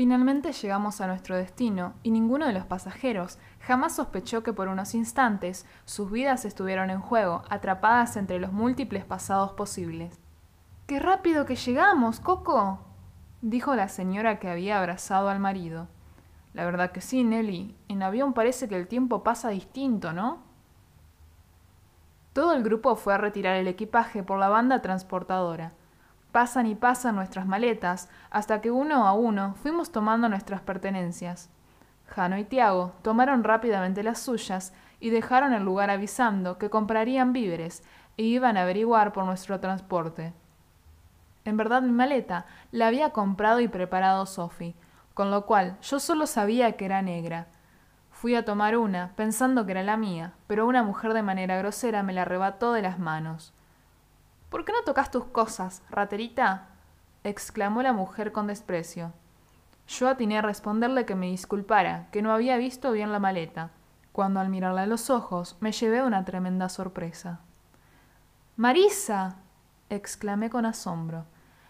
Finalmente llegamos a nuestro destino y ninguno de los pasajeros jamás sospechó que por unos instantes sus vidas estuvieron en juego, atrapadas entre los múltiples pasados posibles. ¡Qué rápido que llegamos, Coco! dijo la señora que había abrazado al marido. La verdad que sí, Nelly. En avión parece que el tiempo pasa distinto, ¿no? Todo el grupo fue a retirar el equipaje por la banda transportadora. Pasan y pasan nuestras maletas, hasta que uno a uno fuimos tomando nuestras pertenencias. Jano y Tiago tomaron rápidamente las suyas y dejaron el lugar avisando que comprarían víveres e iban a averiguar por nuestro transporte. En verdad mi maleta la había comprado y preparado Sophie, con lo cual yo solo sabía que era negra. Fui a tomar una, pensando que era la mía, pero una mujer de manera grosera me la arrebató de las manos. ¿Por qué no tocas tus cosas, raterita? exclamó la mujer con desprecio. Yo atiné a responderle que me disculpara, que no había visto bien la maleta, cuando al mirarla a los ojos me llevé una tremenda sorpresa. Marisa. exclamé con asombro.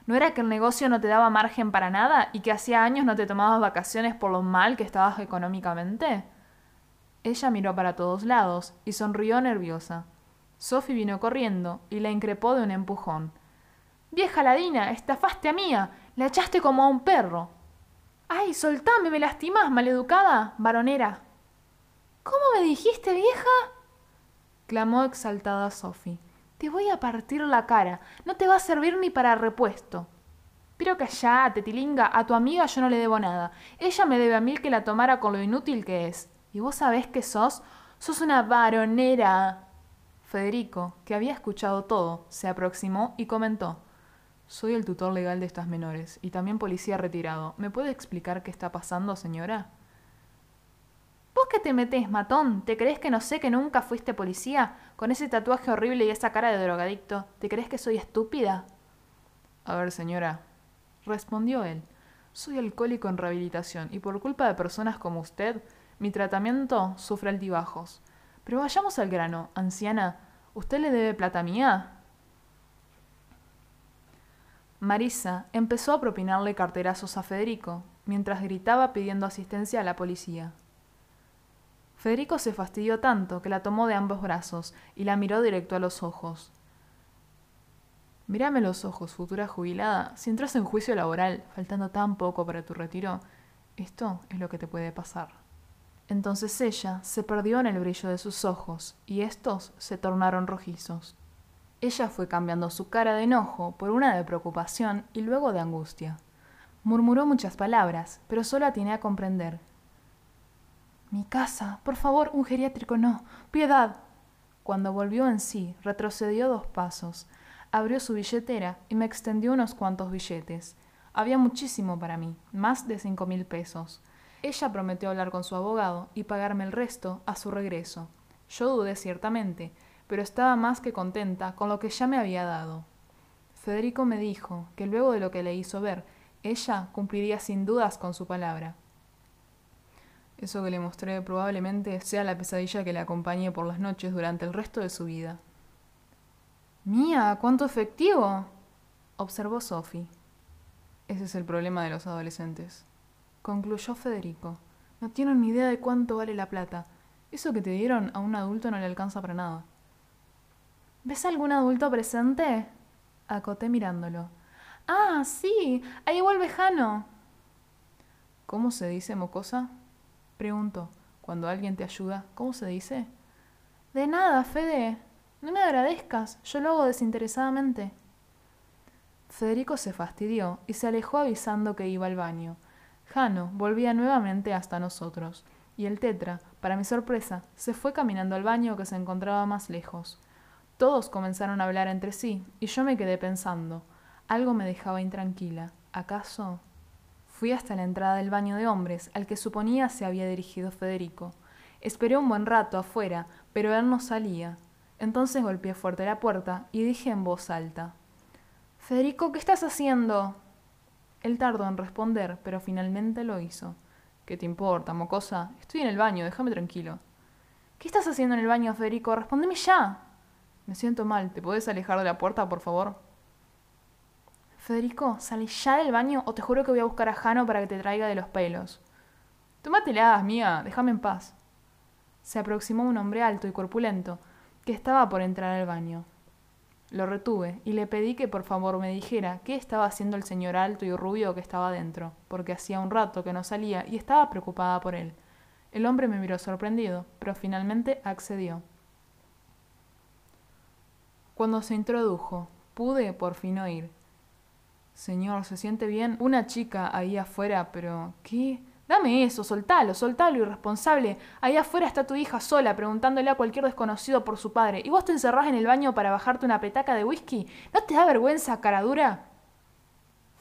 ¿No era que el negocio no te daba margen para nada y que hacía años no te tomabas vacaciones por lo mal que estabas económicamente? Ella miró para todos lados y sonrió nerviosa. Sophie vino corriendo y la increpó de un empujón. Vieja ladina, estafaste a mía, la echaste como a un perro. Ay, soltame, me lastimás, maleducada, varonera. ¿Cómo me dijiste, vieja? clamó exaltada Sophie. Te voy a partir la cara, no te va a servir ni para repuesto. Pero callate, tilinga, a tu amiga yo no le debo nada. Ella me debe a mí que la tomara con lo inútil que es. Y vos sabés que sos, sos una varonera. Federico, que había escuchado todo, se aproximó y comentó Soy el tutor legal de estas menores y también policía retirado. ¿Me puede explicar qué está pasando, señora? ¿Vos qué te metés, matón? ¿Te crees que no sé que nunca fuiste policía? Con ese tatuaje horrible y esa cara de drogadicto. ¿Te crees que soy estúpida? A ver, señora, respondió él. Soy alcohólico en rehabilitación y por culpa de personas como usted, mi tratamiento sufre altibajos. Pero vayamos al grano, anciana. ¿Usted le debe plata mía? Marisa empezó a propinarle carterazos a Federico, mientras gritaba pidiendo asistencia a la policía. Federico se fastidió tanto que la tomó de ambos brazos y la miró directo a los ojos. Mírame los ojos, futura jubilada. Si entras en juicio laboral, faltando tan poco para tu retiro, esto es lo que te puede pasar. Entonces ella se perdió en el brillo de sus ojos, y estos se tornaron rojizos. Ella fue cambiando su cara de enojo por una de preocupación y luego de angustia. Murmuró muchas palabras, pero solo atiné a comprender. Mi casa, por favor, un geriátrico no. Piedad. Cuando volvió en sí, retrocedió dos pasos, abrió su billetera y me extendió unos cuantos billetes. Había muchísimo para mí, más de cinco mil pesos. Ella prometió hablar con su abogado y pagarme el resto a su regreso. Yo dudé ciertamente, pero estaba más que contenta con lo que ya me había dado. Federico me dijo que luego de lo que le hizo ver, ella cumpliría sin dudas con su palabra. Eso que le mostré probablemente sea la pesadilla que le acompañe por las noches durante el resto de su vida. Mía, cuánto efectivo. observó Sophie. Ese es el problema de los adolescentes concluyó Federico. No tienen ni idea de cuánto vale la plata. Eso que te dieron a un adulto no le alcanza para nada. ¿Ves algún adulto presente? acoté mirándolo. Ah, sí, ahí vuelve Jano. ¿Cómo se dice, mocosa? preguntó. Cuando alguien te ayuda, ¿cómo se dice? De nada, Fede. No me agradezcas, yo lo hago desinteresadamente. Federico se fastidió y se alejó avisando que iba al baño. Jano volvía nuevamente hasta nosotros, y el tetra, para mi sorpresa, se fue caminando al baño que se encontraba más lejos. Todos comenzaron a hablar entre sí, y yo me quedé pensando. Algo me dejaba intranquila. ¿Acaso? Fui hasta la entrada del baño de hombres, al que suponía se había dirigido Federico. Esperé un buen rato afuera, pero él no salía. Entonces golpeé fuerte la puerta y dije en voz alta Federico, ¿qué estás haciendo? Él tardó en responder, pero finalmente lo hizo. ¿Qué te importa, mocosa? Estoy en el baño, déjame tranquilo. ¿Qué estás haciendo en el baño, Federico? Respóndeme ya. Me siento mal, ¿te podés alejar de la puerta, por favor? Federico, salí ya del baño o te juro que voy a buscar a Jano para que te traiga de los pelos. Tómatelas, mía, déjame en paz. Se aproximó un hombre alto y corpulento, que estaba por entrar al baño. Lo retuve y le pedí que por favor me dijera qué estaba haciendo el señor alto y rubio que estaba dentro, porque hacía un rato que no salía y estaba preocupada por él. El hombre me miró sorprendido, pero finalmente accedió. Cuando se introdujo, pude por fin oír. Señor, ¿se siente bien? Una chica ahí afuera, pero... ¿Qué? Dame eso, soltalo, soltalo, irresponsable. Ahí afuera está tu hija sola, preguntándole a cualquier desconocido por su padre. ¿Y vos te encerrás en el baño para bajarte una petaca de whisky? ¿No te da vergüenza, cara dura?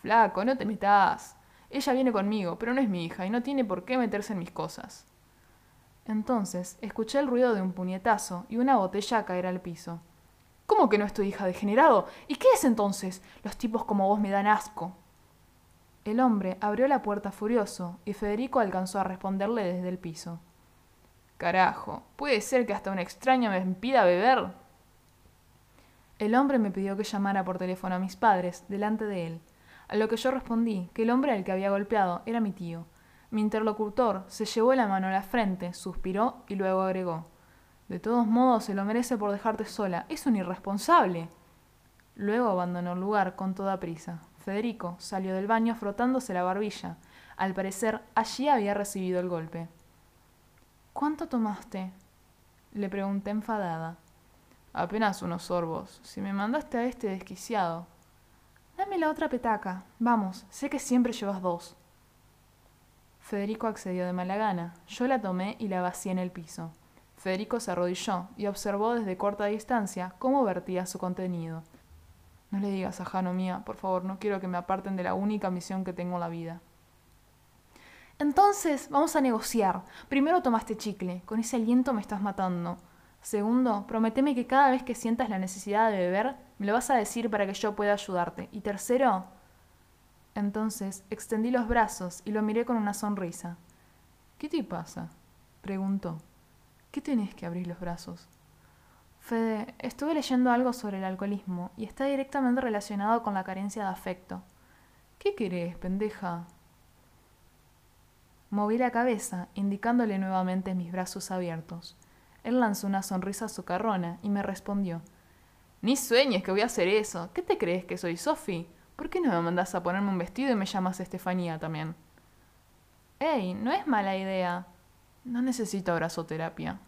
Flaco, no te metas. Ella viene conmigo, pero no es mi hija y no tiene por qué meterse en mis cosas. Entonces escuché el ruido de un puñetazo y una botella caer al piso. ¿Cómo que no es tu hija, degenerado? ¿Y qué es entonces? Los tipos como vos me dan asco. El hombre abrió la puerta furioso y Federico alcanzó a responderle desde el piso. Carajo, ¿puede ser que hasta un extraño me impida beber? El hombre me pidió que llamara por teléfono a mis padres delante de él, a lo que yo respondí que el hombre al que había golpeado era mi tío. Mi interlocutor se llevó la mano a la frente, suspiró y luego agregó De todos modos se lo merece por dejarte sola. Es un irresponsable. Luego abandonó el lugar con toda prisa. Federico salió del baño frotándose la barbilla. Al parecer, allí había recibido el golpe. ¿Cuánto tomaste? Le pregunté enfadada. Apenas unos sorbos. Si me mandaste a este desquiciado. Dame la otra petaca. Vamos, sé que siempre llevas dos. Federico accedió de mala gana. Yo la tomé y la vacié en el piso. Federico se arrodilló y observó desde corta distancia cómo vertía su contenido. No le digas a Jano mía, por favor, no quiero que me aparten de la única misión que tengo en la vida. Entonces, vamos a negociar. Primero tomaste chicle, con ese aliento me estás matando. Segundo, prometeme que cada vez que sientas la necesidad de beber, me lo vas a decir para que yo pueda ayudarte. Y tercero, entonces extendí los brazos y lo miré con una sonrisa. ¿Qué te pasa? preguntó. ¿Qué tenés que abrir los brazos? Fede, estuve leyendo algo sobre el alcoholismo y está directamente relacionado con la carencia de afecto. ¿Qué querés, pendeja? Moví la cabeza, indicándole nuevamente mis brazos abiertos. Él lanzó una sonrisa socarrona y me respondió: Ni sueñes que voy a hacer eso. ¿Qué te crees que soy Sophie? ¿Por qué no me mandas a ponerme un vestido y me llamas Estefanía también? Ey, no es mala idea. No necesito abrazoterapia.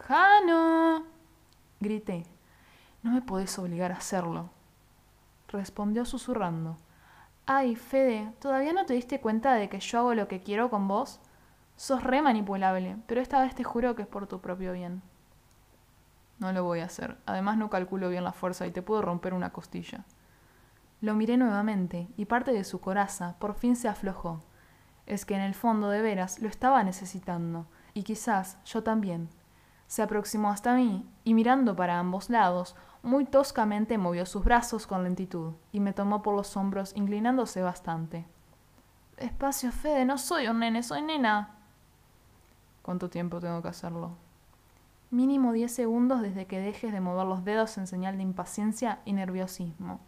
¡Jano! grité. No me podés obligar a hacerlo. Respondió susurrando. Ay, Fede, ¿todavía no te diste cuenta de que yo hago lo que quiero con vos? Sos re manipulable, pero esta vez te juro que es por tu propio bien. No lo voy a hacer. Además no calculo bien la fuerza y te puedo romper una costilla. Lo miré nuevamente y parte de su coraza por fin se aflojó. Es que en el fondo de veras lo estaba necesitando, y quizás yo también, se aproximó hasta mí y mirando para ambos lados, muy toscamente movió sus brazos con lentitud y me tomó por los hombros inclinándose bastante. Espacio, Fede, no soy un nene, soy nena. ¿Cuánto tiempo tengo que hacerlo? Mínimo diez segundos desde que dejes de mover los dedos en señal de impaciencia y nerviosismo.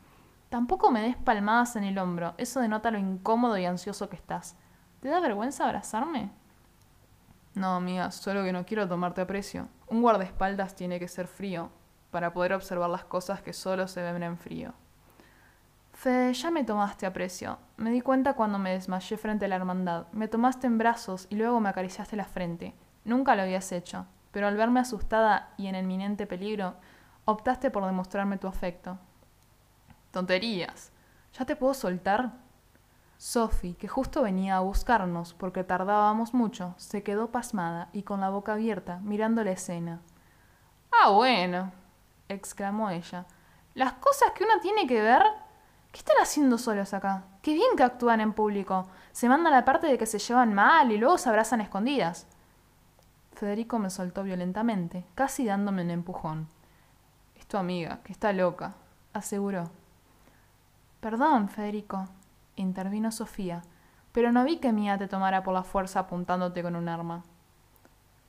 Tampoco me des palmadas en el hombro, eso denota lo incómodo y ansioso que estás. ¿Te da vergüenza abrazarme? No, amiga, solo que no quiero tomarte a precio. Un guardaespaldas tiene que ser frío, para poder observar las cosas que solo se ven en frío. Fede, ya me tomaste a precio. Me di cuenta cuando me desmayé frente a la hermandad. Me tomaste en brazos y luego me acariciaste la frente. Nunca lo habías hecho, pero al verme asustada y en inminente peligro, optaste por demostrarme tu afecto. Tonterías. ¿Ya te puedo soltar? Sophie, que justo venía a buscarnos porque tardábamos mucho, se quedó pasmada y con la boca abierta, mirando la escena. Ah, bueno, exclamó ella. ¿Las cosas que uno tiene que ver? ¿Qué están haciendo solos acá? Qué bien que actúan en público. Se mandan la parte de que se llevan mal y luego se abrazan escondidas. Federico me soltó violentamente, casi dándome un empujón. Es tu amiga, que está loca, aseguró. Perdón, Federico, intervino Sofía, pero no vi que Mía te tomara por la fuerza apuntándote con un arma.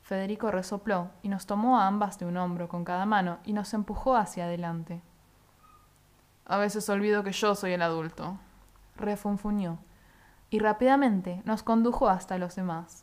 Federico resopló y nos tomó a ambas de un hombro con cada mano y nos empujó hacia adelante. A veces olvido que yo soy el adulto. Refunfuñó. Y rápidamente nos condujo hasta los demás.